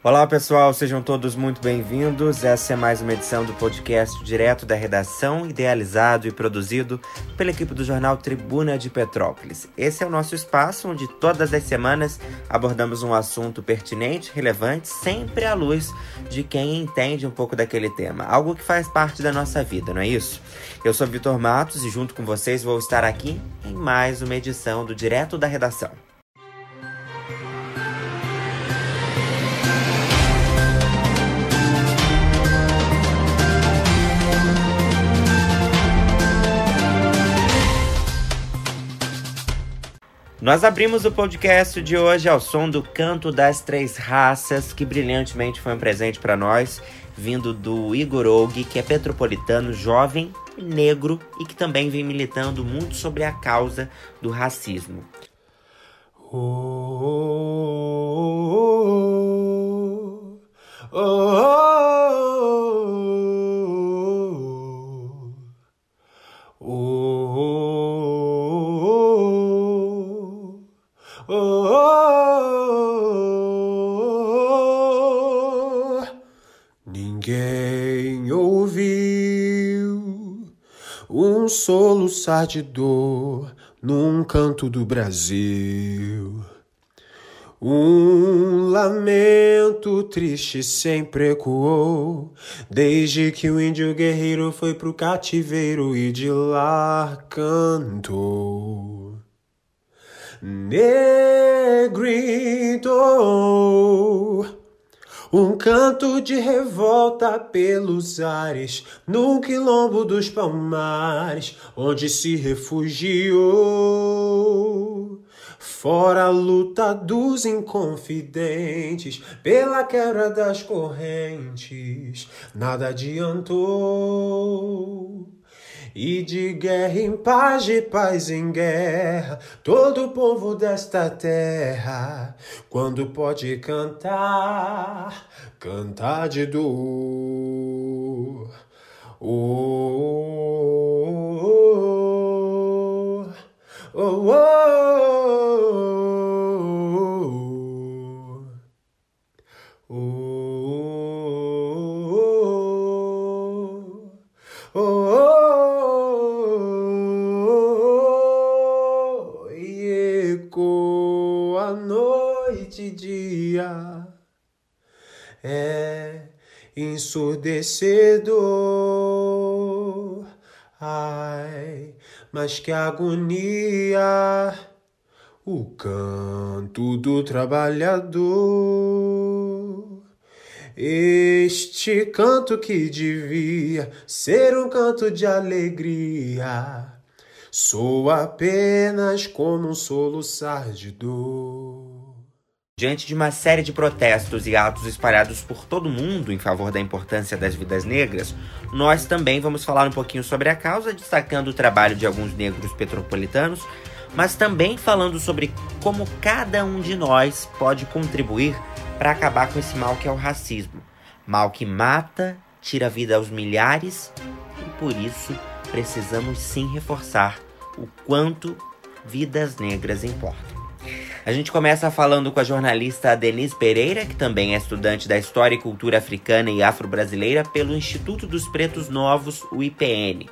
Olá pessoal, sejam todos muito bem-vindos. Essa é mais uma edição do podcast direto da redação, idealizado e produzido pela equipe do jornal Tribuna de Petrópolis. Esse é o nosso espaço onde todas as semanas abordamos um assunto pertinente, relevante, sempre à luz de quem entende um pouco daquele tema, algo que faz parte da nossa vida, não é isso? Eu sou Vitor Matos e junto com vocês vou estar aqui em mais uma edição do Direto da Redação. Nós abrimos o podcast de hoje ao som do Canto das Três Raças, que brilhantemente foi um presente para nós, vindo do Igor Og, que é petropolitano, jovem, negro e que também vem militando muito sobre a causa do racismo. Oh, oh, oh, um soluçar de dor num canto do Brasil. Um lamento triste sempre ecoou, desde que o índio guerreiro foi pro cativeiro e de lá cantou. Negrito um canto de revolta pelos ares, no quilombo dos palmares, onde se refugiou. Fora a luta dos inconfidentes, pela quebra das correntes, nada adiantou. E de guerra em paz, de paz em guerra, todo o povo desta terra, quando pode cantar, cantar de dor. Oh, oh, oh, oh, oh, é ensurdecedor. Ai, mas que agonia! O canto do trabalhador. Este canto que devia ser um canto de alegria, sou apenas como um soluçar de dor. Diante de uma série de protestos e atos espalhados por todo mundo em favor da importância das vidas negras, nós também vamos falar um pouquinho sobre a causa, destacando o trabalho de alguns negros petropolitanos, mas também falando sobre como cada um de nós pode contribuir para acabar com esse mal que é o racismo. Mal que mata, tira a vida aos milhares e por isso precisamos sim reforçar o quanto vidas negras importam. A gente começa falando com a jornalista Denise Pereira, que também é estudante da História e Cultura Africana e Afro-Brasileira pelo Instituto dos Pretos Novos, o IPN.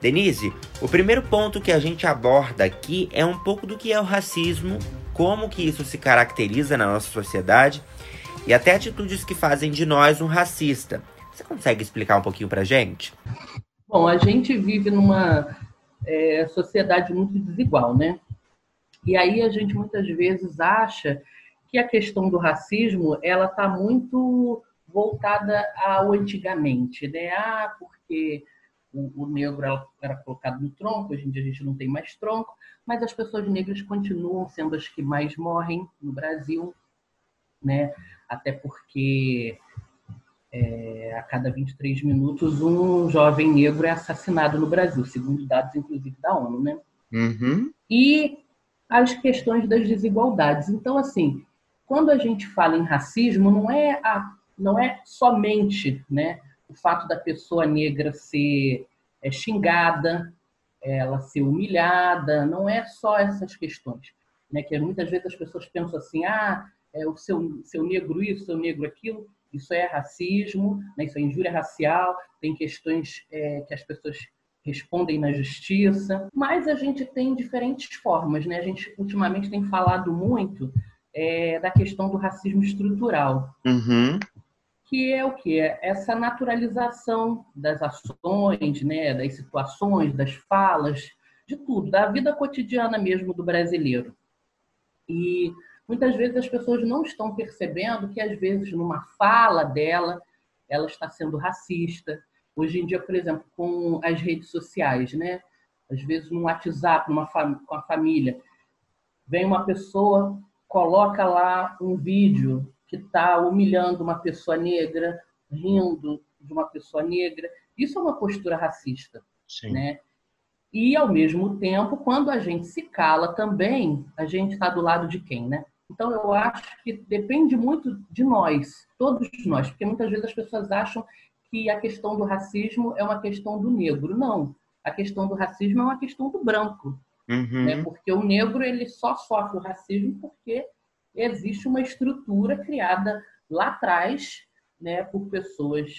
Denise, o primeiro ponto que a gente aborda aqui é um pouco do que é o racismo, como que isso se caracteriza na nossa sociedade e até atitudes que fazem de nós um racista. Você consegue explicar um pouquinho pra gente? Bom, a gente vive numa é, sociedade muito desigual, né? E aí a gente muitas vezes acha que a questão do racismo ela está muito voltada ao antigamente, né? Ah, porque o, o negro era, colocado no tronco, hoje em dia a gente não tem mais tronco, mas as pessoas negras continuam sendo as que mais morrem no Brasil, né? Até porque é, a cada 23 minutos um jovem negro é assassinado no Brasil, segundo dados inclusive da ONU, né? Uhum. E as questões das desigualdades. Então, assim, quando a gente fala em racismo, não é, a, não é somente né, o fato da pessoa negra ser é, xingada, ela ser humilhada, não é só essas questões. Né, que muitas vezes as pessoas pensam assim, ah, é, o seu, seu negro isso, seu negro aquilo, isso é racismo, né? isso é injúria racial, tem questões é, que as pessoas respondem na justiça, mas a gente tem diferentes formas, né? A gente ultimamente tem falado muito é, da questão do racismo estrutural, uhum. que é o que essa naturalização das ações, né? Das situações, das falas, de tudo, da vida cotidiana mesmo do brasileiro. E muitas vezes as pessoas não estão percebendo que, às vezes, numa fala dela, ela está sendo racista. Hoje em dia, por exemplo, com as redes sociais, né? Às vezes, no WhatsApp, numa com a família, vem uma pessoa, coloca lá um vídeo que está humilhando uma pessoa negra, rindo de uma pessoa negra. Isso é uma postura racista, Sim. né? E, ao mesmo tempo, quando a gente se cala também, a gente está do lado de quem, né? Então, eu acho que depende muito de nós, todos nós, porque muitas vezes as pessoas acham que a questão do racismo é uma questão do negro. Não, a questão do racismo é uma questão do branco. Uhum. Né? Porque o negro ele só sofre o racismo porque existe uma estrutura criada lá atrás né, por pessoas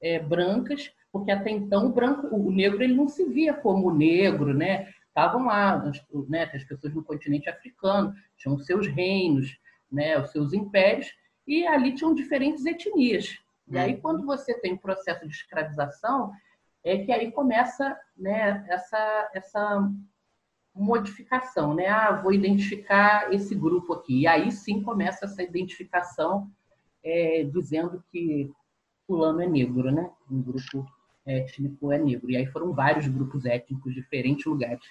é, brancas porque até então o branco, o negro ele não se via como negro, né? Estavam lá, né, as pessoas no continente africano tinham seus reinos, né, os seus impérios, e ali tinham diferentes etnias. E aí, quando você tem um processo de escravização, é que aí começa né, essa, essa modificação, né? Ah, vou identificar esse grupo aqui. E aí sim começa essa identificação é, dizendo que fulano é negro, né? Um grupo étnico é negro. E aí foram vários grupos étnicos, diferentes lugares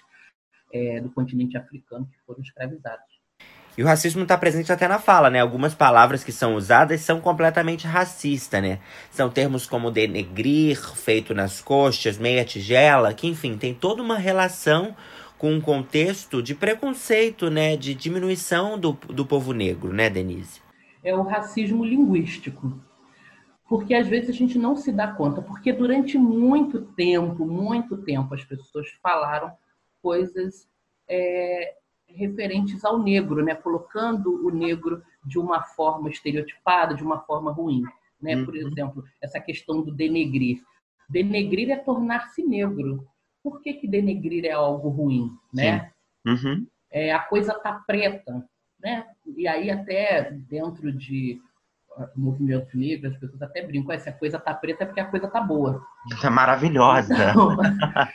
é, do continente africano que foram escravizados. E o racismo está presente até na fala, né? Algumas palavras que são usadas são completamente racistas, né? São termos como denegrir, feito nas coxas, meia tigela, que enfim, tem toda uma relação com um contexto de preconceito, né? De diminuição do, do povo negro, né, Denise? É o racismo linguístico porque às vezes a gente não se dá conta, porque durante muito tempo, muito tempo, as pessoas falaram coisas é, referentes ao negro, né? colocando o negro de uma forma estereotipada, de uma forma ruim. Né? Uhum. Por exemplo, essa questão do denegrir. Denegrir é tornar-se negro. Por que, que denegrir é algo ruim? Né? Uhum. É, a coisa tá preta. Né? E aí, até dentro de movimento negro, as pessoas até brincam, se a coisa tá preta é porque a coisa tá boa. Isso é maravilhosa.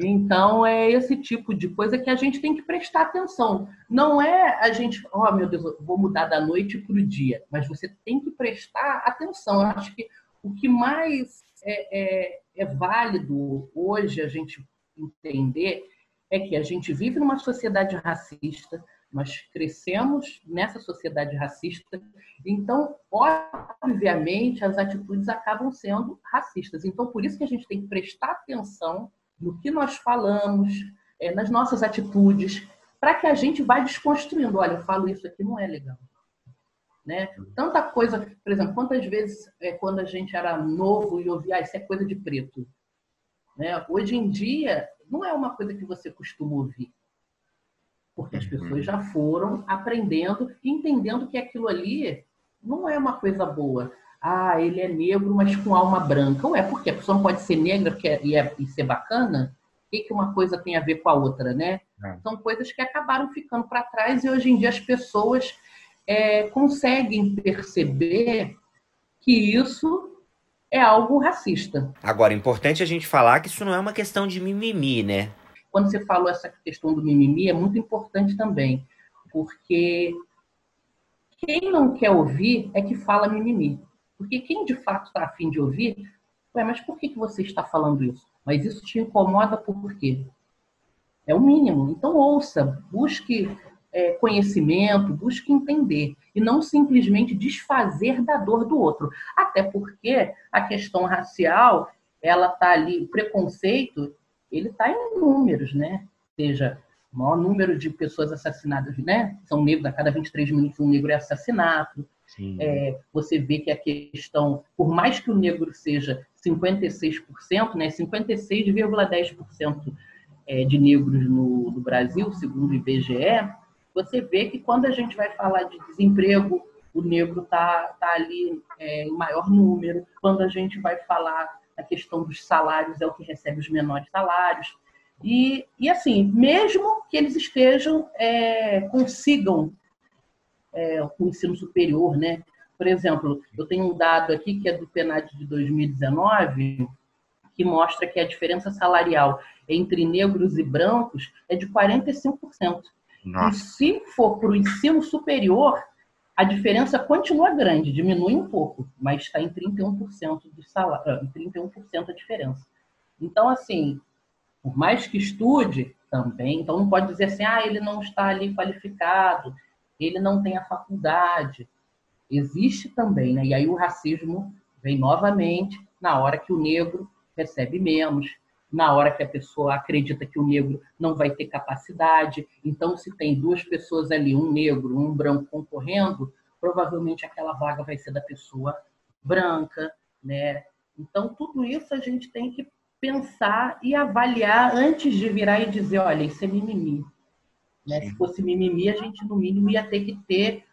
Então, então, é esse tipo de coisa que a gente tem que prestar atenção. Não é a gente, oh meu Deus, vou mudar da noite para o dia, mas você tem que prestar atenção. Eu acho que o que mais é, é, é válido hoje a gente entender é que a gente vive numa sociedade racista, nós crescemos nessa sociedade racista, então, obviamente, as atitudes acabam sendo racistas. Então, por isso que a gente tem que prestar atenção no que nós falamos, é, nas nossas atitudes, para que a gente vá desconstruindo. Olha, eu falo isso aqui, não é legal. Né? Tanta coisa, por exemplo, quantas vezes é, quando a gente era novo e ouvia, ah, isso é coisa de preto. Né? Hoje em dia, não é uma coisa que você costuma ouvir porque as pessoas uhum. já foram aprendendo e entendendo que aquilo ali não é uma coisa boa. Ah, ele é negro, mas com alma branca. Ué, por quê? A pessoa não pode ser negra e, é, e ser bacana? O que, que uma coisa tem a ver com a outra, né? É. São coisas que acabaram ficando para trás e hoje em dia as pessoas é, conseguem perceber que isso é algo racista. Agora, é importante a gente falar que isso não é uma questão de mimimi, né? Quando você falou essa questão do mimimi, é muito importante também, porque quem não quer ouvir é que fala mimimi. Porque quem de fato está afim de ouvir, ué, mas por que, que você está falando isso? Mas isso te incomoda por quê? É o mínimo. Então ouça, busque é, conhecimento, busque entender e não simplesmente desfazer da dor do outro. Até porque a questão racial, ela está ali, o preconceito, ele está em números, né? Ou seja, o maior número de pessoas assassinadas, né? São negros, a cada 23 minutos um negro é assassinado. É, você vê que a questão, por mais que o negro seja 56%, né? 56,10% é, de negros no, no Brasil, segundo o IBGE, você vê que quando a gente vai falar de desemprego, o negro está tá ali é, em maior número. Quando a gente vai falar a questão dos salários, é o que recebe os menores salários. E, e assim, mesmo que eles estejam, é, consigam é, o ensino superior, né? Por exemplo, eu tenho um dado aqui que é do PNAD de 2019, que mostra que a diferença salarial entre negros e brancos é de 45%. Nossa. E se for para o ensino superior, a diferença continua grande, diminui um pouco, mas está em 31% do salário, 31% a diferença. Então, assim, por mais que estude também, então não pode dizer assim, ah, ele não está ali qualificado, ele não tem a faculdade. Existe também, né? E aí o racismo vem novamente na hora que o negro recebe menos, na hora que a pessoa acredita que o negro não vai ter capacidade. Então, se tem duas pessoas ali, um negro, um branco concorrendo, provavelmente aquela vaga vai ser da pessoa branca, né? Então, tudo isso a gente tem que pensar e avaliar antes de virar e dizer, olha, isso é mimimi. Né? Se fosse mimimi, a gente, no mínimo, ia ter que ter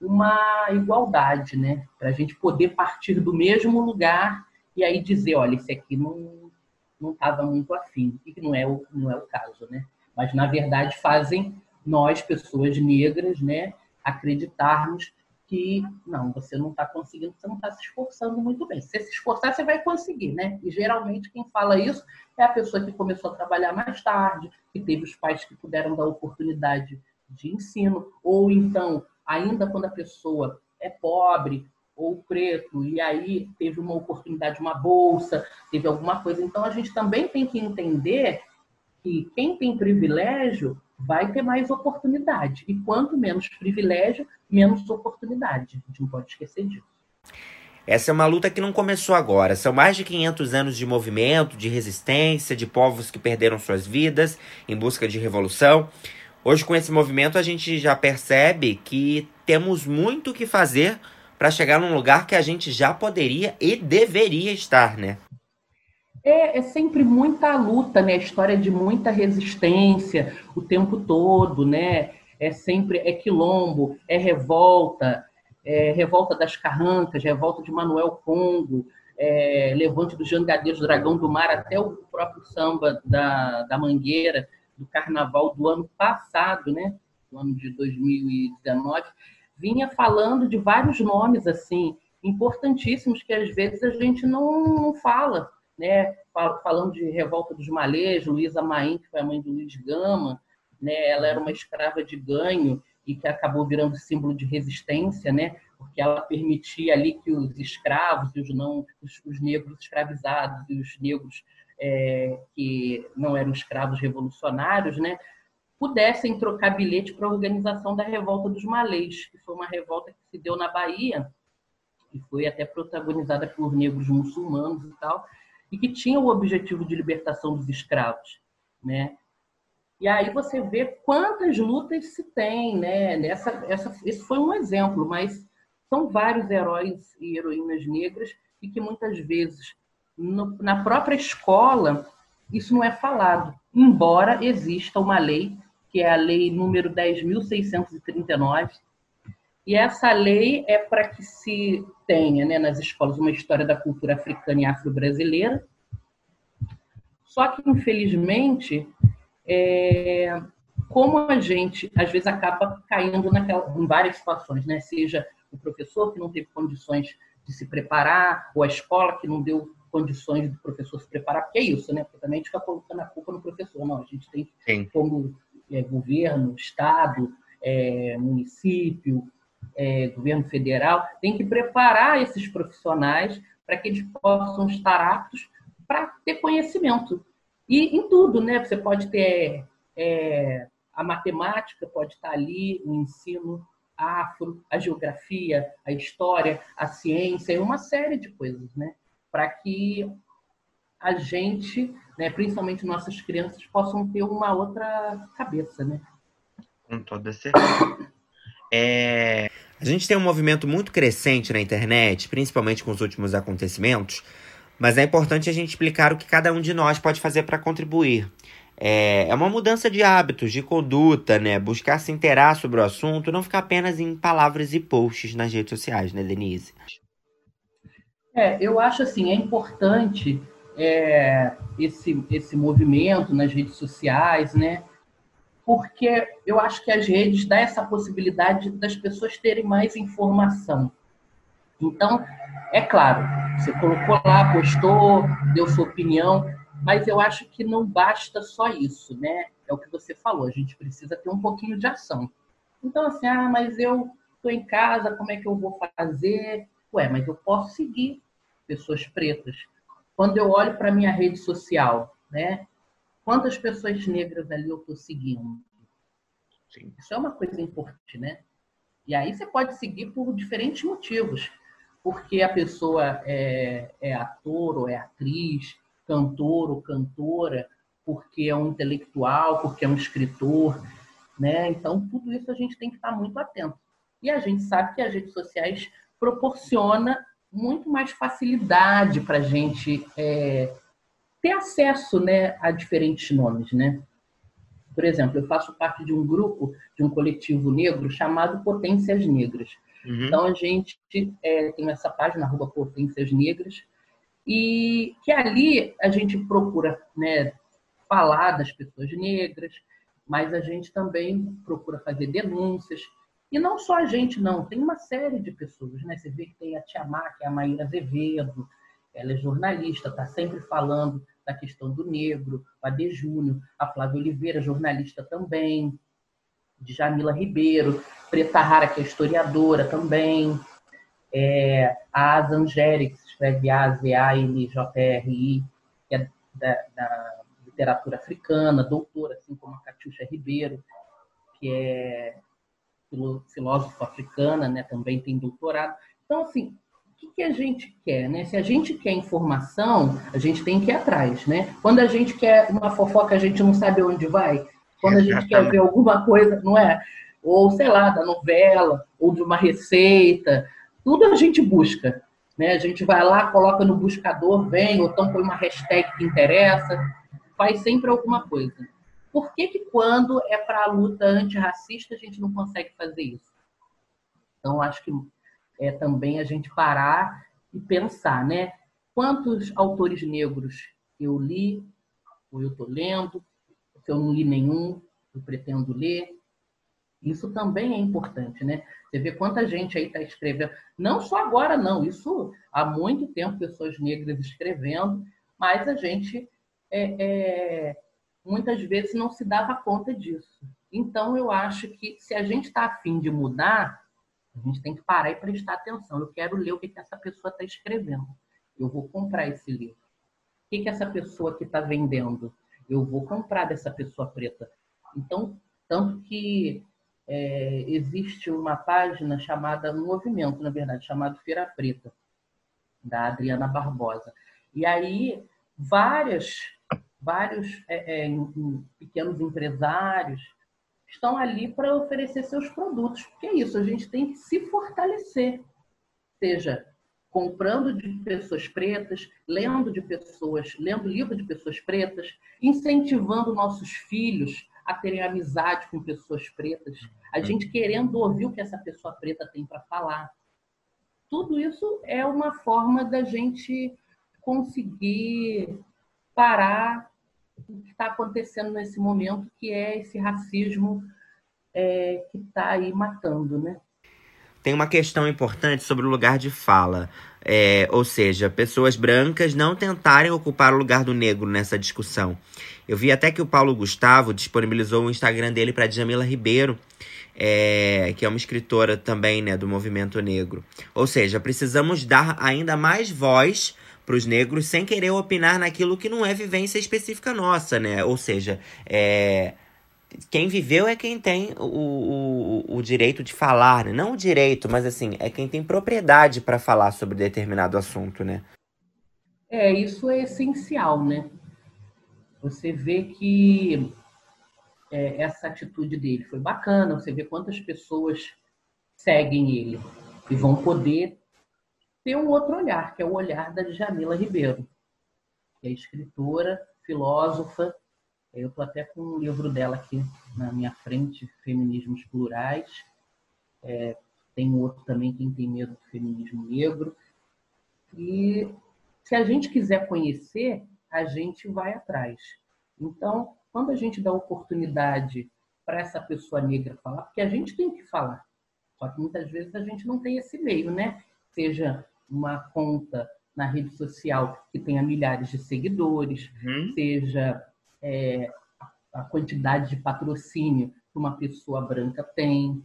uma igualdade, né? Para a gente poder partir do mesmo lugar e aí dizer, olha, esse aqui não não estava muito afim, e que não é, o, não é o caso, né? Mas, na verdade, fazem nós, pessoas negras, né, acreditarmos que não, você não está conseguindo, você não está se esforçando muito bem. Se você se esforçar, você vai conseguir, né? E geralmente quem fala isso é a pessoa que começou a trabalhar mais tarde, que teve os pais que puderam dar oportunidade de ensino, ou então, ainda quando a pessoa é pobre ou preto, e aí teve uma oportunidade, uma bolsa, teve alguma coisa. Então a gente também tem que entender que quem tem privilégio vai ter mais oportunidade. E quanto menos privilégio, menos oportunidade. A gente não pode esquecer disso. Essa é uma luta que não começou agora. São mais de 500 anos de movimento, de resistência, de povos que perderam suas vidas em busca de revolução. Hoje, com esse movimento, a gente já percebe que temos muito o que fazer para chegar num lugar que a gente já poderia e deveria estar, né? É, é, sempre muita luta, né? História de muita resistência o tempo todo, né? É sempre é quilombo, é revolta, é revolta das Carrancas, revolta de Manuel Congo, é, levante dos Jangadeiros, Dragão do Mar, até o próprio samba da, da Mangueira, do Carnaval do ano passado, né? Do ano de 2019 vinha falando de vários nomes assim importantíssimos que às vezes a gente não, não fala, né? Falando de Revolta dos Malês, Luísa Maim, que foi a mãe do Luiz Gama, né? Ela era uma escrava de ganho e que acabou virando símbolo de resistência, né? Porque ela permitia ali que os escravos os não os, os negros escravizados e os negros é, que não eram escravos revolucionários, né? Pudessem trocar bilhete para a organização da Revolta dos Malês, que foi uma revolta que se deu na Bahia e foi até protagonizada por negros muçulmanos e tal, e que tinha o objetivo de libertação dos escravos, né? E aí você vê quantas lutas se tem, né? Nessa, essa, esse foi um exemplo, mas são vários heróis e heroínas negras e que muitas vezes no, na própria escola isso não é falado, embora exista uma lei que é a lei número 10.639. E essa lei é para que se tenha né, nas escolas uma história da cultura africana e afro-brasileira. Só que, infelizmente, é, como a gente às vezes acaba caindo naquela, em várias situações, né? seja o professor que não teve condições de se preparar, ou a escola que não deu condições do professor se preparar, porque é isso, né? Porque também a gente fica colocando a culpa no professor. Não, a gente tem Sim. como é, governo, estado, é, município, é, governo federal, tem que preparar esses profissionais para que eles possam estar aptos para ter conhecimento. E em tudo, né? Você pode ter é, a matemática, pode estar ali, o ensino afro, a geografia, a história, a ciência, uma série de coisas, né? Para que a gente né, principalmente nossas crianças, possam ter uma outra cabeça, né? Com toda certeza. É... A gente tem um movimento muito crescente na internet, principalmente com os últimos acontecimentos, mas é importante a gente explicar o que cada um de nós pode fazer para contribuir. É, é uma mudança de hábitos, de conduta, né? Buscar se inteirar sobre o assunto, não ficar apenas em palavras e posts nas redes sociais, né, Denise? É, eu acho assim, é importante é, esse, esse movimento nas redes sociais, né? Porque eu acho que as redes dão essa possibilidade das pessoas terem mais informação. Então, é claro, você colocou lá, postou, deu sua opinião, mas eu acho que não basta só isso, né? É o que você falou, a gente precisa ter um pouquinho de ação. Então, assim, ah, mas eu estou em casa, como é que eu vou fazer? Ué, mas eu posso seguir pessoas pretas. Quando eu olho para minha rede social, né? Quantas pessoas negras ali eu estou seguindo? Sim. Isso é uma coisa importante, né? E aí você pode seguir por diferentes motivos. Porque a pessoa é, é ator ou é atriz, cantor ou cantora, porque é um intelectual, porque é um escritor, né? Então, tudo isso a gente tem que estar muito atento. E a gente sabe que as redes sociais proporciona muito mais facilidade para a gente é, ter acesso né, a diferentes nomes, né? Por exemplo, eu faço parte de um grupo, de um coletivo negro chamado Potências Negras. Uhum. Então, a gente é, tem essa página, arroba Potências Negras, e que ali a gente procura né, falar das pessoas negras, mas a gente também procura fazer denúncias. E não só a gente, não, tem uma série de pessoas. Né? Você vê que tem a Tia Má, que é a Maíra Azevedo, ela é jornalista, está sempre falando da questão do negro, a De Júnior, a Flávia Oliveira, jornalista também, de Jamila Ribeiro, Preta Rara, que é historiadora também, é, a Asa Angélica, que se escreve A-Z-A-N-J-R-I, que é da, da, literatura africana, doutora, assim como a Catiuxa Ribeiro, que é filósofa africana, né, também tem doutorado. Então, assim, o que, que a gente quer? Né? Se a gente quer informação, a gente tem que ir atrás. Né? Quando a gente quer uma fofoca, a gente não sabe onde vai. Quando a gente quer ver alguma coisa, não é? Ou, sei lá, da novela, ou de uma receita, tudo a gente busca. Né? A gente vai lá, coloca no buscador, vem, ou então põe uma hashtag que interessa, faz sempre alguma coisa. Por que, que quando é para a luta antirracista a gente não consegue fazer isso? Então, acho que é também a gente parar e pensar, né? Quantos autores negros eu li, ou eu estou lendo, se eu não li nenhum, eu pretendo ler. Isso também é importante, né? Você vê quanta gente aí está escrevendo. Não só agora, não. Isso há muito tempo, pessoas negras escrevendo, mas a gente é, é, muitas vezes não se dava conta disso. Então, eu acho que se a gente está afim de mudar, a gente tem que parar e prestar atenção. Eu quero ler o que, que essa pessoa está escrevendo. Eu vou comprar esse livro. O que, que essa pessoa que está vendendo? Eu vou comprar dessa pessoa preta. Então, tanto que é, existe uma página chamada, um movimento, na verdade, chamado Feira Preta, da Adriana Barbosa. E aí, várias, vários é, é, pequenos empresários estão ali para oferecer seus produtos. Porque é isso, a gente tem que se fortalecer. Seja comprando de pessoas pretas, lendo de pessoas, lendo livro de pessoas pretas, incentivando nossos filhos a terem amizade com pessoas pretas, a uhum. gente querendo ouvir o que essa pessoa preta tem para falar. Tudo isso é uma forma da gente conseguir parar o que está acontecendo nesse momento, que é esse racismo é, que está aí matando, né? Tem uma questão importante sobre o lugar de fala. É, ou seja, pessoas brancas não tentarem ocupar o lugar do negro nessa discussão. Eu vi até que o Paulo Gustavo disponibilizou o Instagram dele para Jamila Ribeiro, é, que é uma escritora também né, do movimento negro. Ou seja, precisamos dar ainda mais voz para os negros sem querer opinar naquilo que não é vivência específica nossa, né? Ou seja, é, quem viveu é quem tem o, o, o direito de falar, né? Não o direito, mas assim, é quem tem propriedade para falar sobre determinado assunto, né? É, isso é essencial, né? Você vê que é, essa atitude dele foi bacana, você vê quantas pessoas seguem ele e vão poder ter um outro olhar, que é o olhar da Jamila Ribeiro, que é escritora, filósofa, Eu estou até com um livro dela aqui na minha frente, Feminismos Plurais. É, tem outro também, Quem Tem Medo do Feminismo Negro. E se a gente quiser conhecer, a gente vai atrás. Então, quando a gente dá oportunidade para essa pessoa negra falar, porque a gente tem que falar, só que muitas vezes a gente não tem esse meio, né? Seja uma conta na rede social que tenha milhares de seguidores, uhum. seja é, a quantidade de patrocínio que uma pessoa branca tem,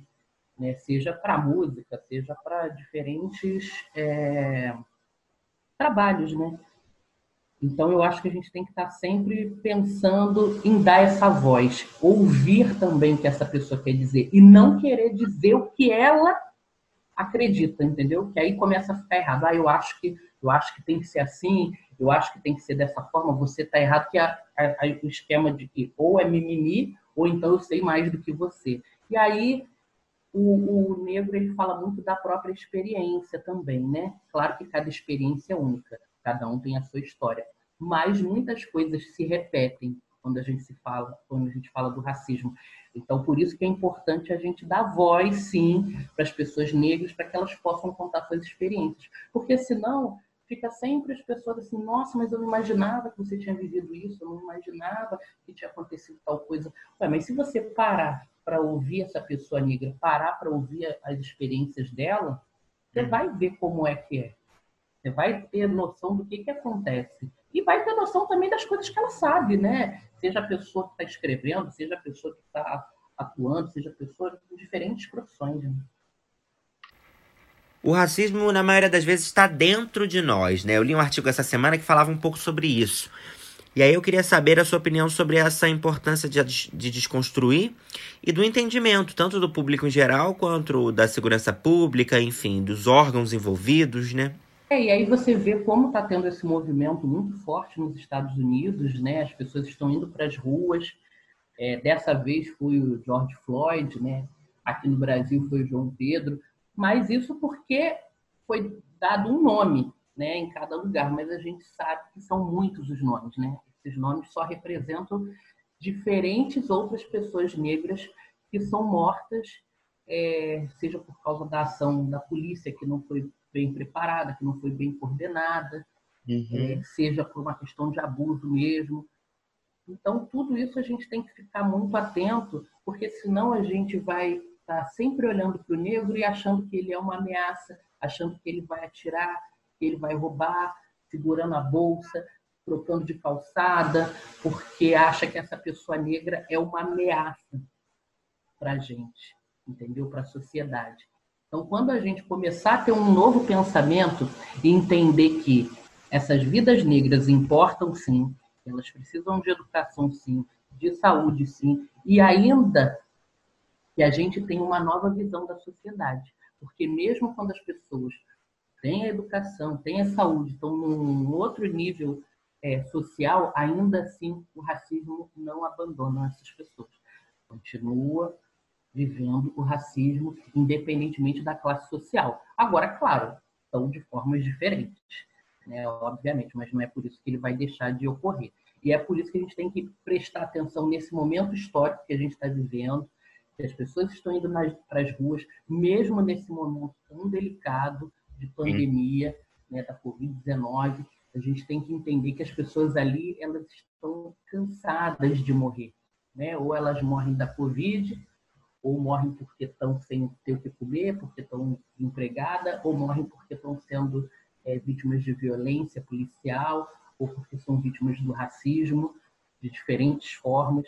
né? seja para música, seja para diferentes é, trabalhos, né? Então eu acho que a gente tem que estar sempre pensando em dar essa voz, ouvir também o que essa pessoa quer dizer e não querer dizer o que ela acredita, entendeu? Que aí começa a ficar errado. Ah, eu acho que eu acho que tem que ser assim, eu acho que tem que ser dessa forma. Você está errado que o esquema de que ou é mimimi ou então eu sei mais do que você. E aí o, o, negro ele fala muito da própria experiência também, né? Claro que cada experiência é única, cada um tem a sua história, mas muitas coisas se repetem quando a gente se fala, quando a gente fala do racismo. Então, por isso que é importante a gente dar voz, sim, para as pessoas negras, para que elas possam contar suas experiências, porque senão fica sempre as pessoas assim, nossa, mas eu não imaginava que você tinha vivido isso, eu não imaginava que tinha acontecido tal coisa. Ué, mas se você parar para ouvir essa pessoa negra, parar para ouvir as experiências dela, você uhum. vai ver como é que é. Você vai ter noção do que, que acontece. E vai ter noção também das coisas que ela sabe, né? Seja a pessoa que está escrevendo, seja a pessoa que está atuando, seja a pessoa de diferentes profissões. Né? O racismo, na maioria das vezes, está dentro de nós, né? Eu li um artigo essa semana que falava um pouco sobre isso. E aí eu queria saber a sua opinião sobre essa importância de, de desconstruir e do entendimento, tanto do público em geral quanto da segurança pública, enfim, dos órgãos envolvidos, né? É, e aí você vê como está tendo esse movimento muito forte nos Estados Unidos, né? As pessoas estão indo para as ruas. É, dessa vez foi o George Floyd, né? Aqui no Brasil foi o João Pedro. Mas isso porque foi dado um nome, né, em cada lugar, mas a gente sabe que são muitos os nomes, né? Esses nomes só representam diferentes outras pessoas negras que são mortas, é, seja por causa da ação da polícia que não foi bem preparada, que não foi bem coordenada, uhum. é, seja por uma questão de abuso mesmo. Então, tudo isso a gente tem que ficar muito atento, porque senão a gente vai estar tá sempre olhando para o negro e achando que ele é uma ameaça, achando que ele vai atirar, ele vai roubar, segurando a bolsa, trocando de calçada, porque acha que essa pessoa negra é uma ameaça para a gente, entendeu? Para a sociedade. Então, quando a gente começar a ter um novo pensamento e entender que essas vidas negras importam sim, elas precisam de educação sim, de saúde sim, e ainda que a gente tem uma nova visão da sociedade. Porque mesmo quando as pessoas tem a educação, tem a saúde, estão num outro nível é, social, ainda assim o racismo não abandona essas pessoas. Continua vivendo o racismo independentemente da classe social. Agora, claro, são de formas diferentes, né? obviamente, mas não é por isso que ele vai deixar de ocorrer. E é por isso que a gente tem que prestar atenção nesse momento histórico que a gente está vivendo, que as pessoas estão indo para as ruas, mesmo nesse momento tão delicado, de pandemia, né, da Covid-19, a gente tem que entender que as pessoas ali elas estão cansadas de morrer, né? Ou elas morrem da Covid, ou morrem porque estão sem ter o que comer, porque estão empregadas, ou morrem porque estão sendo é, vítimas de violência policial, ou porque são vítimas do racismo de diferentes formas.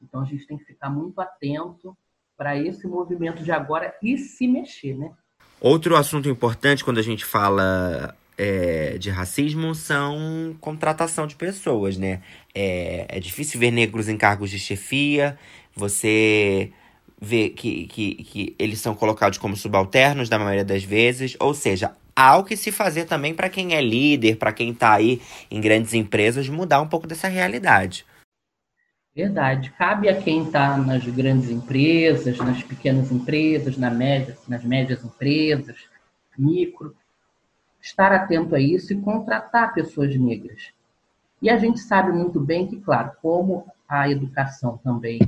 Então a gente tem que ficar muito atento para esse movimento de agora e se mexer, né? Outro assunto importante quando a gente fala é, de racismo são contratação de pessoas, né? É, é difícil ver negros em cargos de chefia, você vê que, que, que eles são colocados como subalternos na maioria das vezes, ou seja, há o que se fazer também para quem é líder, para quem está aí em grandes empresas, mudar um pouco dessa realidade. Verdade. Cabe a quem está nas grandes empresas, nas pequenas empresas, na média, nas médias empresas, micro, estar atento a isso e contratar pessoas negras. E a gente sabe muito bem que, claro, como a educação também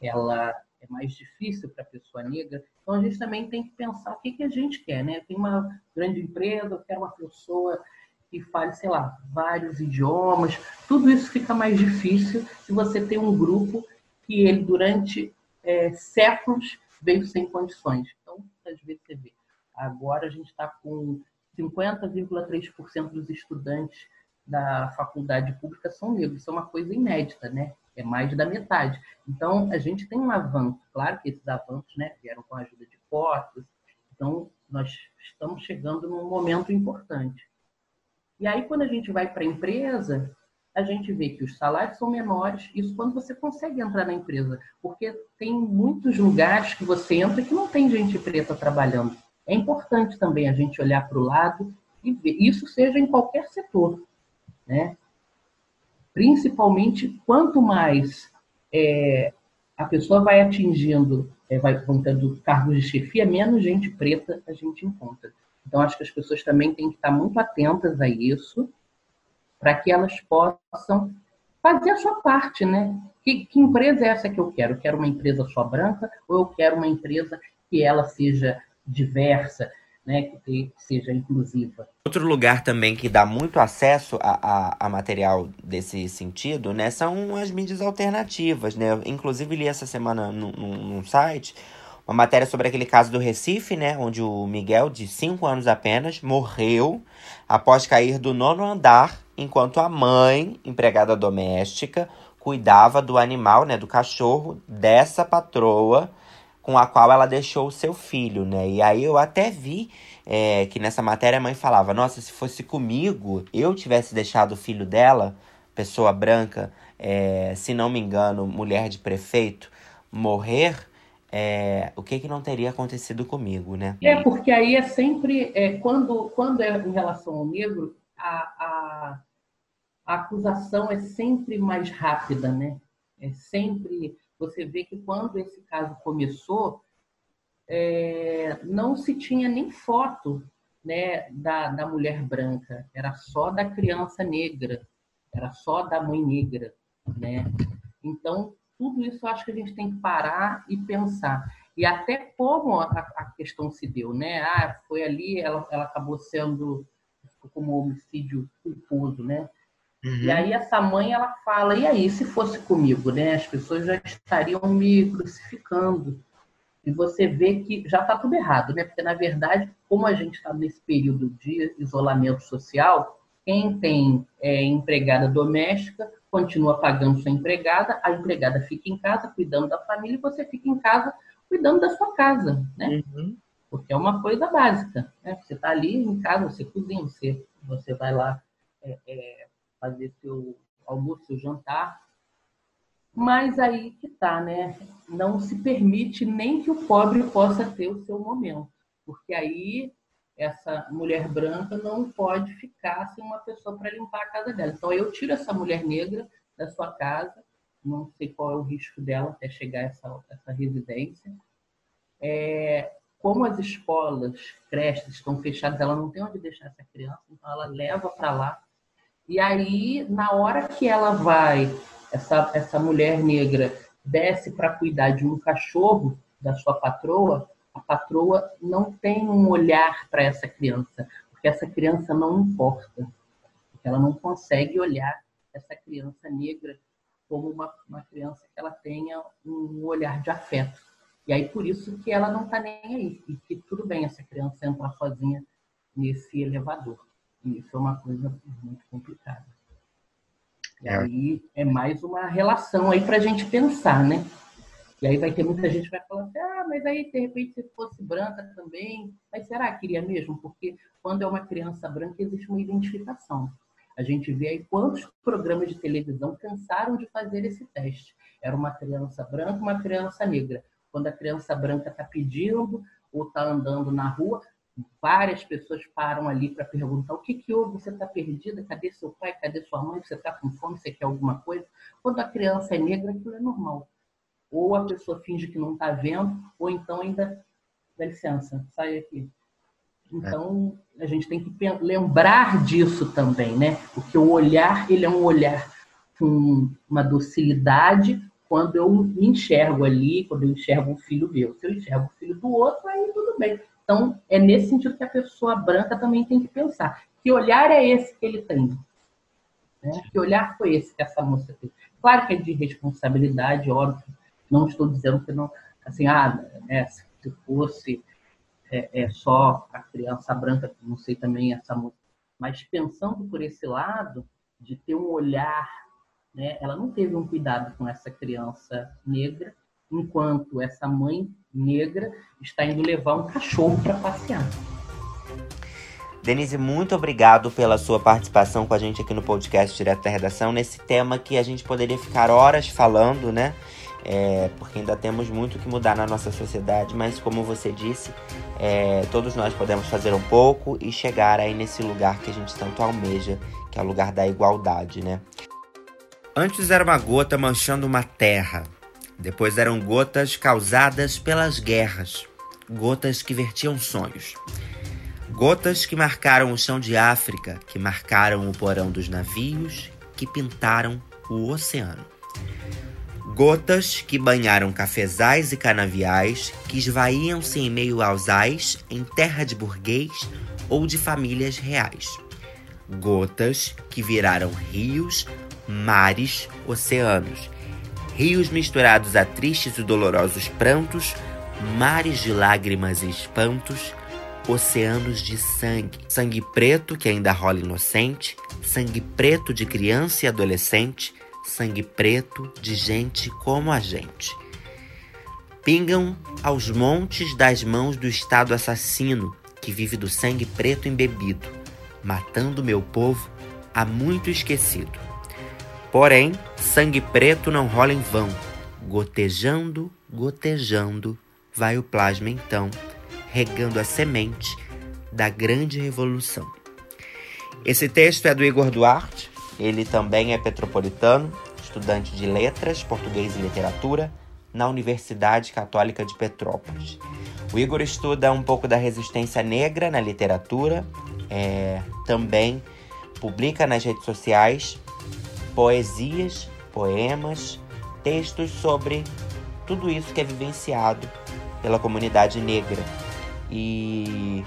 ela mais difícil para a pessoa negra. Então a gente também tem que pensar o que, que a gente quer, né? Tem uma grande empresa, eu quero uma pessoa que fale, sei lá, vários idiomas. Tudo isso fica mais difícil se você tem um grupo que ele durante é, séculos veio sem condições. Então, às vezes você vê. Agora a gente está com 50,3% dos estudantes da faculdade pública são negros. Isso é uma coisa inédita, né? É mais da metade. Então, a gente tem um avanço. Claro que esses avanços né, vieram com a ajuda de cotas. Então, nós estamos chegando num momento importante. E aí, quando a gente vai para a empresa, a gente vê que os salários são menores. Isso quando você consegue entrar na empresa. Porque tem muitos lugares que você entra que não tem gente preta trabalhando. É importante também a gente olhar para o lado e ver. Isso seja em qualquer setor. Né? Principalmente, quanto mais é, a pessoa vai atingindo, é, vai tendo cargos de chefia, menos gente preta a gente encontra. Então, acho que as pessoas também têm que estar muito atentas a isso, para que elas possam fazer a sua parte, né? Que, que, empresa é essa que eu quero? Eu quero uma empresa só branca ou eu quero uma empresa que ela seja diversa, né, que, seja inclusiva. Outro lugar também que dá muito acesso a, a, a, material desse sentido, né, são as mídias alternativas, né? Inclusive li essa semana num, num site uma matéria sobre aquele caso do Recife, né, onde o Miguel, de 5 anos apenas, morreu após cair do nono andar, enquanto a mãe, empregada doméstica, cuidava do animal, né, do cachorro dessa patroa com a qual ela deixou o seu filho, né? E aí eu até vi é, que nessa matéria a mãe falava: Nossa, se fosse comigo, eu tivesse deixado o filho dela, pessoa branca, é, se não me engano, mulher de prefeito, morrer. É, o que, que não teria acontecido comigo, né? É, porque aí é sempre, é, quando, quando é em relação ao negro, a, a, a acusação é sempre mais rápida, né? É sempre você vê que quando esse caso começou, é, não se tinha nem foto né, da, da mulher branca, era só da criança negra, era só da mãe negra. Né? Então, tudo isso acho que a gente tem que parar e pensar. E até como a, a questão se deu, né? Ah, foi ali, ela, ela acabou sendo como homicídio culposo, né? Uhum. E aí essa mãe ela fala: e aí, se fosse comigo, né? As pessoas já estariam me crucificando. E você vê que já está tudo errado, né? Porque na verdade, como a gente está nesse período de isolamento social, quem tem é, empregada doméstica continua pagando sua empregada, a empregada fica em casa cuidando da família e você fica em casa cuidando da sua casa, né? Uhum. Porque é uma coisa básica, né? Você está ali em casa, você cozinha, você, você vai lá é, é, fazer seu almoço, seu jantar. Mas aí que tá, né? Não se permite nem que o pobre possa ter o seu momento, porque aí essa mulher branca não pode ficar sem uma pessoa para limpar a casa dela. Então eu tiro essa mulher negra da sua casa, não sei qual é o risco dela até chegar a essa, essa residência. É, como as escolas, creches estão fechadas, ela não tem onde deixar essa criança, então ela leva para lá e aí, na hora que ela vai, essa, essa mulher negra desce para cuidar de um cachorro da sua patroa, a patroa não tem um olhar para essa criança, porque essa criança não importa. Ela não consegue olhar essa criança negra como uma, uma criança que ela tenha um olhar de afeto. E aí, por isso que ela não está nem aí. E que tudo bem essa criança entrar sozinha nesse elevador. Isso é uma coisa muito complicada. E é. aí é mais uma relação aí para a gente pensar, né? E aí vai ter muita gente que vai falar assim, ah, mas aí de repente se fosse branca também, mas será que queria mesmo? Porque quando é uma criança branca existe uma identificação. A gente vê aí quantos programas de televisão cansaram de fazer esse teste. Era uma criança branca, uma criança negra. Quando a criança branca está pedindo ou está andando na rua, Várias pessoas param ali para perguntar o que, que houve, você está perdida, cadê seu pai, cadê sua mãe, você está com fome, você quer alguma coisa? Quando a criança é negra, aquilo é normal. Ou a pessoa finge que não está vendo, ou então ainda, dá licença, sai aqui. Então, a gente tem que lembrar disso também, né? Porque o olhar, ele é um olhar com uma docilidade quando eu me enxergo ali, quando eu enxergo um filho meu. Se eu enxergo o filho do outro, aí tudo bem. Então, é nesse sentido que a pessoa branca também tem que pensar. Que olhar é esse que ele tem? Né? Que olhar foi esse que essa moça tem? Claro que é de responsabilidade, óbvio. Não estou dizendo que não, assim, ah, né, se fosse é, é, só a criança branca, não sei também essa moça, mas pensando por esse lado de ter um olhar, né, ela não teve um cuidado com essa criança negra, enquanto essa mãe negra está indo levar um cachorro para passear. Denise, muito obrigado pela sua participação com a gente aqui no podcast Direto da Redação, nesse tema que a gente poderia ficar horas falando, né? É, porque ainda temos muito que mudar na nossa sociedade, mas como você disse, é, todos nós podemos fazer um pouco e chegar aí nesse lugar que a gente tanto almeja, que é o lugar da igualdade, né? Antes era uma gota manchando uma terra, depois eram gotas causadas pelas guerras, gotas que vertiam sonhos. Gotas que marcaram o chão de África, que marcaram o porão dos navios, que pintaram o oceano. Gotas que banharam cafezais e canaviais, que esvaíam-se em meio aos ais, em terra de burguês ou de famílias reais. Gotas que viraram rios, mares, oceanos. Rios misturados a tristes e dolorosos prantos, mares de lágrimas e espantos, oceanos de sangue. Sangue preto que ainda rola inocente, sangue preto de criança e adolescente, sangue preto de gente como a gente. Pingam aos montes das mãos do Estado assassino que vive do sangue preto embebido, matando meu povo há muito esquecido. Porém, sangue preto não rola em vão, gotejando, gotejando, vai o plasma então regando a semente da grande revolução. Esse texto é do Igor Duarte, ele também é petropolitano, estudante de letras, português e literatura na Universidade Católica de Petrópolis. O Igor estuda um pouco da resistência negra na literatura, é, também publica nas redes sociais poesias, poemas, textos sobre tudo isso que é vivenciado pela comunidade negra e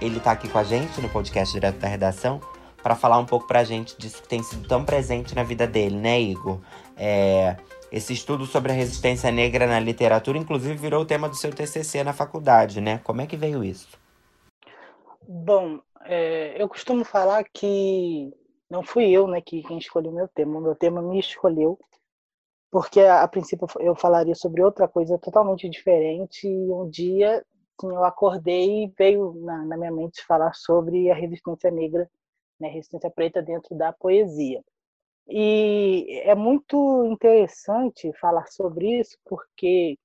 ele está aqui com a gente no podcast Direto da Redação para falar um pouco para a gente disso que tem sido tão presente na vida dele, né, Igor? É, esse estudo sobre a resistência negra na literatura, inclusive, virou o tema do seu TCC na faculdade, né? Como é que veio isso? Bom, é, eu costumo falar que não fui eu, né, que quem escolheu meu tema. O meu tema me escolheu porque a, a princípio eu falaria sobre outra coisa totalmente diferente e um dia assim, eu acordei e veio na, na, minha mente falar sobre a resistência negra, né, resistência preta dentro da poesia. E é muito interessante falar sobre isso, porque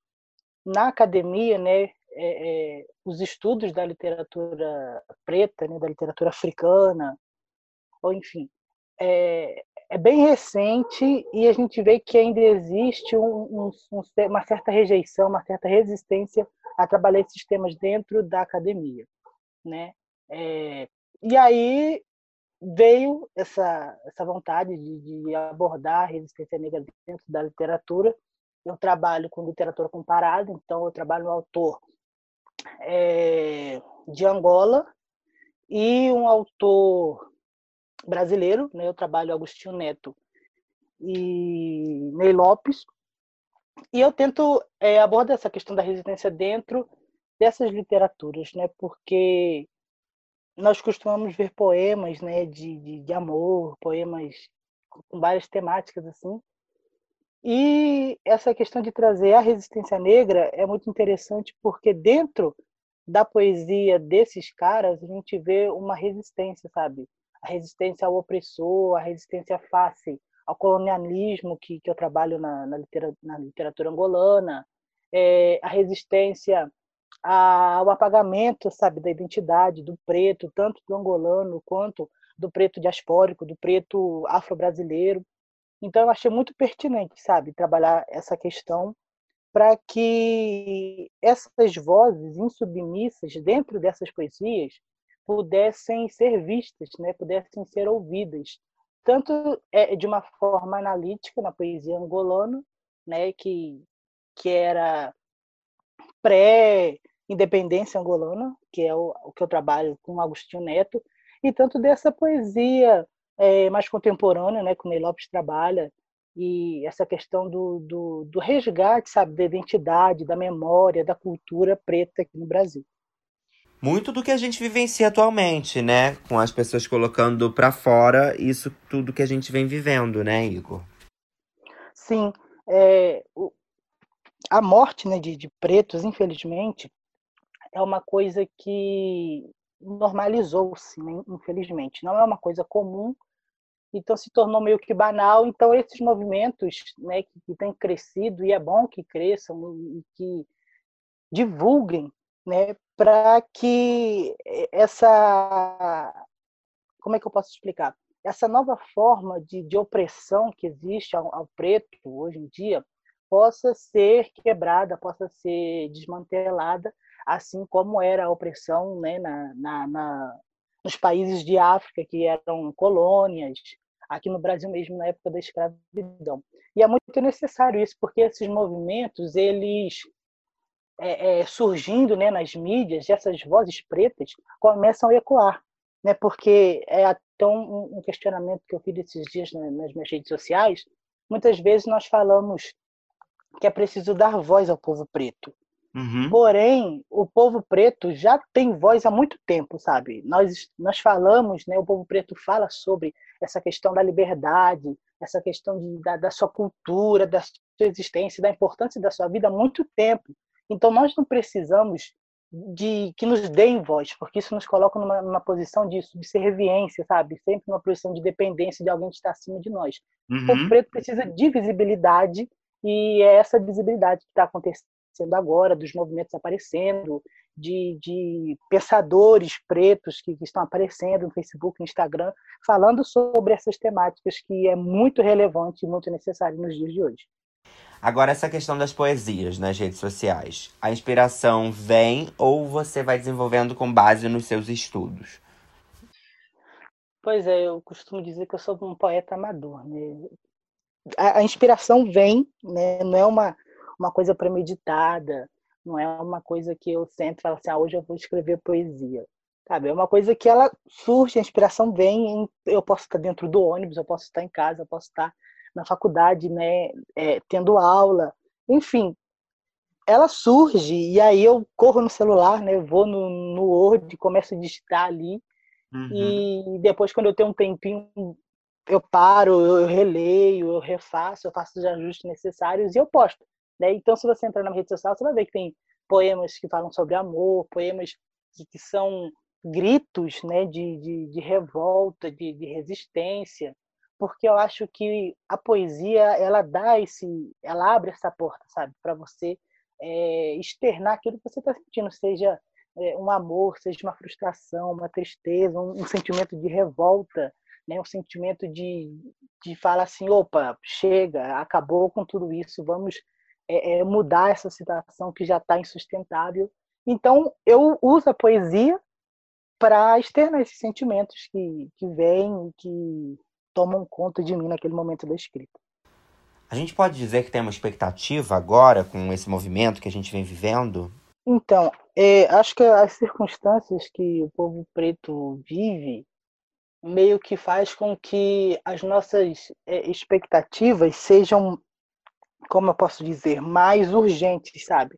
na academia, né, é, é, os estudos da literatura preta, né, da literatura africana, ou enfim, é, é bem recente e a gente vê que ainda existe um, um, uma certa rejeição, uma certa resistência a trabalhar esses temas dentro da academia, né? É, e aí veio essa essa vontade de, de, abordar a resistência negra dentro da literatura. Eu trabalho com literatura comparada, então eu trabalho no autor é, de Angola e um autor brasileiro, né? Eu trabalho Agostinho Neto e Ney Lopes, e eu tento é, abordar essa questão da resistência dentro dessas literaturas, né? Porque nós costumamos ver poemas, né, de, de, de amor, poemas com várias temáticas assim. E essa questão de trazer a resistência negra é muito interessante porque dentro da poesia desses caras a gente vê uma resistência, sabe? A resistência ao opressor, a resistência face ao colonialismo que, que eu trabalho na, na, literatura, na literatura angolana, é, a resistência ao apagamento, sabe, da identidade do preto, tanto do angolano quanto do preto diaspórico, do preto afro-brasileiro. Então eu achei muito pertinente, sabe, trabalhar essa questão para que essas vozes insubmissas dentro dessas poesias pudessem ser vistas, né, pudessem ser ouvidas, tanto é, de uma forma analítica na poesia angolana, né, que, que era pré-independência angolana, que é o, o, que eu trabalho com Agostinho Neto, e tanto dessa poesia é, mais contemporânea, né, que o Ney Lopes trabalha, e essa questão do, do, do resgate, sabe, da identidade, da memória, da cultura preta aqui no Brasil muito do que a gente vivencia atualmente, né? Com as pessoas colocando para fora isso tudo que a gente vem vivendo, né, Igor? Sim. É, o, a morte né, de, de pretos, infelizmente, é uma coisa que normalizou-se, né, infelizmente. Não é uma coisa comum, então se tornou meio que banal. Então esses movimentos né, que, que têm crescido, e é bom que cresçam e que divulguem né, para que essa. Como é que eu posso explicar? Essa nova forma de, de opressão que existe ao, ao preto hoje em dia possa ser quebrada, possa ser desmantelada, assim como era a opressão né, na, na, na, nos países de África, que eram colônias, aqui no Brasil mesmo, na época da escravidão. E é muito necessário isso, porque esses movimentos, eles é, é, surgindo né, nas mídias, essas vozes pretas começam a ecoar, né, porque é até um, um questionamento que eu fiz esses dias nas minhas redes sociais. Muitas vezes nós falamos que é preciso dar voz ao povo preto. Uhum. Porém, o povo preto já tem voz há muito tempo, sabe? Nós, nós falamos, né, o povo preto fala sobre essa questão da liberdade, essa questão de, da, da sua cultura, da sua existência, da importância da sua vida há muito tempo. Então, nós não precisamos de que nos deem voz, porque isso nos coloca numa, numa posição de subserviência, sabe? Sempre numa posição de dependência de alguém que está acima de nós. Uhum. O preto precisa de visibilidade e é essa visibilidade que está acontecendo agora, dos movimentos aparecendo, de, de pensadores pretos que, que, estão aparecendo no Facebook, no Instagram, falando sobre essas temáticas que é muito relevante e muito necessário nos dias de hoje. Agora, essa questão das poesias nas redes sociais. A inspiração vem ou você vai desenvolvendo com base nos seus estudos? Pois é, eu costumo dizer que eu sou um poeta amador. Né? A, a inspiração vem, né? não é uma, uma coisa premeditada, não é uma coisa que eu sempre falo assim, ah, hoje eu vou escrever poesia. Sabe? É uma coisa que ela surge, a inspiração vem, eu posso estar dentro do ônibus, eu posso estar em casa, eu posso estar na faculdade, né, é, tendo aula, enfim, ela surge e aí eu corro no celular, né, vou no, no Word, começo a digitar ali uhum. e depois quando eu tenho um tempinho eu paro, eu releio, eu refaço, eu faço os ajustes necessários e eu posto. Né? Então, se você entrar na rede social, você vai ver que tem poemas que falam sobre amor, poemas que, que são gritos né, de, de, de revolta, de, de resistência porque eu acho que a poesia ela dá esse, ela abre essa porta, sabe, para você é, externar aquilo que você está sentindo, seja é, um amor, seja uma frustração, uma tristeza, um, um, sentimento de revolta, né, um sentimento de, de falar assim, opa, chega, acabou com tudo isso, vamos é, mudar essa situação que já está insustentável. Então eu uso a poesia para externar esses sentimentos que, que vêm, que tomam conta de mim naquele momento da escrita. A gente pode dizer que tem uma expectativa agora com esse movimento que a gente vem vivendo? Então, é, acho que as circunstâncias que o povo preto vive meio que faz com que as nossas é, expectativas sejam, como eu posso dizer, mais urgentes, sabe?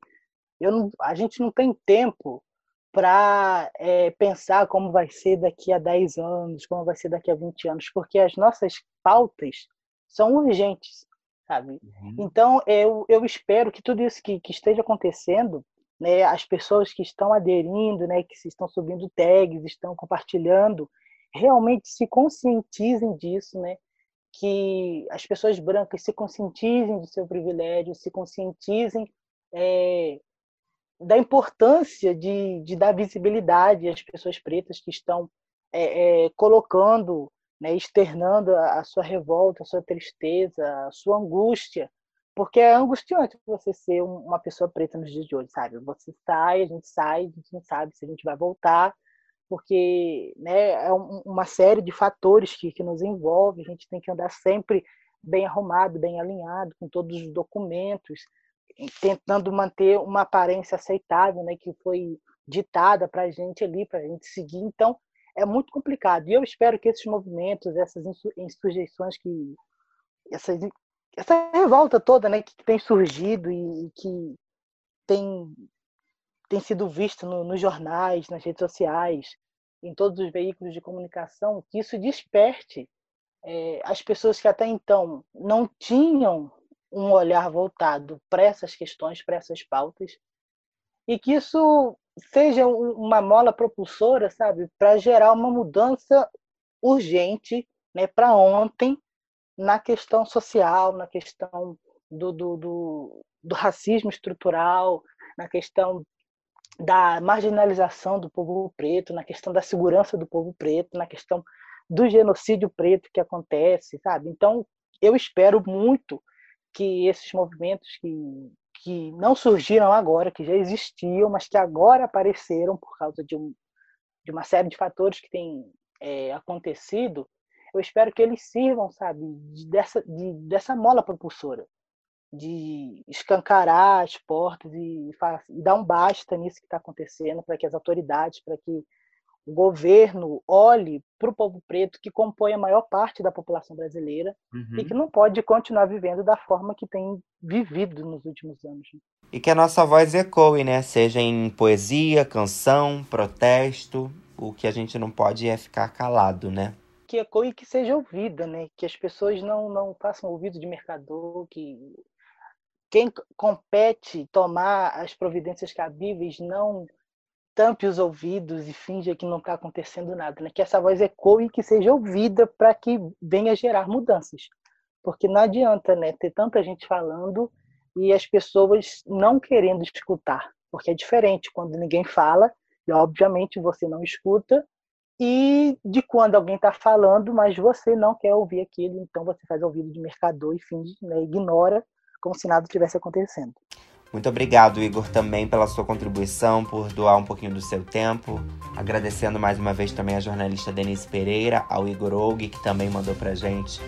Eu não, a gente não tem tempo para é, pensar como vai ser daqui a 10 anos, como vai ser daqui a 20 anos, porque as nossas pautas são urgentes, sabe? Uhum. Então, eu, eu espero que tudo isso que, que esteja acontecendo, né, as pessoas que estão aderindo, né, que estão subindo tags, estão compartilhando, realmente se conscientizem disso, né? Que as pessoas brancas se conscientizem do seu privilégio, se conscientizem é, da importância de, de dar visibilidade às pessoas pretas que estão é, é, colocando, né, externando a, a, sua revolta, a sua tristeza, a sua angústia, porque é angustiante você ser uma pessoa preta nos dias de hoje, sabe? Você sai, a gente sai, a gente não sabe se a gente vai voltar, porque né, é uma série de fatores que, que nos envolve, a gente tem que andar sempre bem arrumado, bem alinhado, com todos os documentos, tentando manter uma aparência aceitável, né, que foi ditada para a gente ali, para a gente seguir. Então, é muito complicado. E eu espero que esses movimentos, essas insurreições que essas, essa revolta toda, né, que tem surgido e que tem tem sido vista no, nos jornais, nas redes sociais, em todos os veículos de comunicação, que isso desperte é, as pessoas que até então não tinham um olhar voltado para essas questões, para essas pautas, e que isso seja uma mola propulsora, sabe, para gerar uma mudança urgente, né, para ontem, na questão social, na questão do, do, do, do racismo estrutural, na questão da marginalização do povo preto, na questão da segurança do povo preto, na questão do genocídio preto que acontece, sabe? Então, eu espero muito que esses movimentos que, que não surgiram agora, que já existiam, mas que agora apareceram por causa de, um, de uma série de fatores que têm é, acontecido, eu espero que eles sirvam, sabe, de, dessa, de, dessa mola propulsora, de escancarar as portas e, e dar um basta nisso que está acontecendo, para que as autoridades, para que o governo olhe para o povo preto que compõe a maior parte da população brasileira uhum. e que não pode continuar vivendo da forma que tem vivido nos últimos anos. Né? E que a nossa voz ecoe, né? Seja em poesia, canção, protesto. O que a gente não pode é ficar calado, né? Que ecoe e que seja ouvida, né? Que as pessoas não, não façam ouvido de mercador, que quem compete tomar as providências cabíveis não tampe os ouvidos e finja que não está acontecendo nada, né? Que essa voz ecoe e que seja ouvida para que venha gerar mudanças. Porque não adianta, né, ter tanta gente falando e as pessoas não querendo escutar, porque é diferente quando ninguém fala e obviamente você não escuta e de quando alguém está falando, mas você não quer ouvir aquilo, então você faz ouvido de mercador e finge, né, ignora como se nada tivesse acontecendo. Muito obrigado, Igor, também pela sua contribuição, por doar um pouquinho do seu tempo. Agradecendo mais uma vez também a jornalista Denise Pereira, ao Igor Og, que também mandou pra gente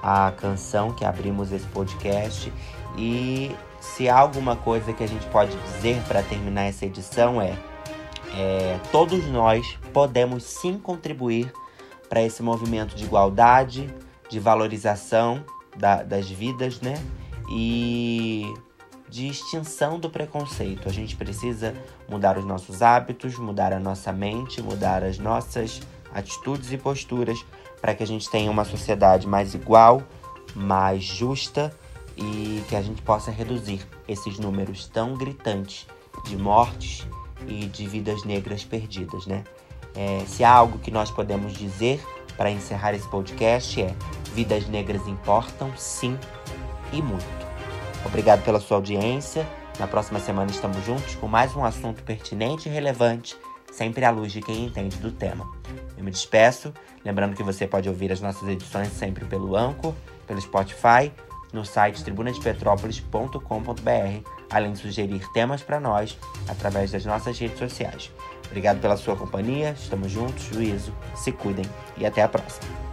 a canção que abrimos esse podcast. E se há alguma coisa que a gente pode dizer para terminar essa edição é, é todos nós podemos sim contribuir para esse movimento de igualdade, de valorização da, das vidas, né? E de extinção do preconceito. A gente precisa mudar os nossos hábitos, mudar a nossa mente, mudar as nossas atitudes e posturas para que a gente tenha uma sociedade mais igual, mais justa e que a gente possa reduzir esses números tão gritantes de mortes e de vidas negras perdidas, né? É, se há algo que nós podemos dizer para encerrar esse podcast é: vidas negras importam, sim, e muito. Obrigado pela sua audiência. Na próxima semana estamos juntos com mais um assunto pertinente e relevante, sempre à luz de quem entende do tema. Eu me despeço, lembrando que você pode ouvir as nossas edições sempre pelo Anchor, pelo Spotify, no site tribunadepetrópolis.com.br, além de sugerir temas para nós através das nossas redes sociais. Obrigado pela sua companhia, estamos juntos, juízo, se cuidem e até a próxima.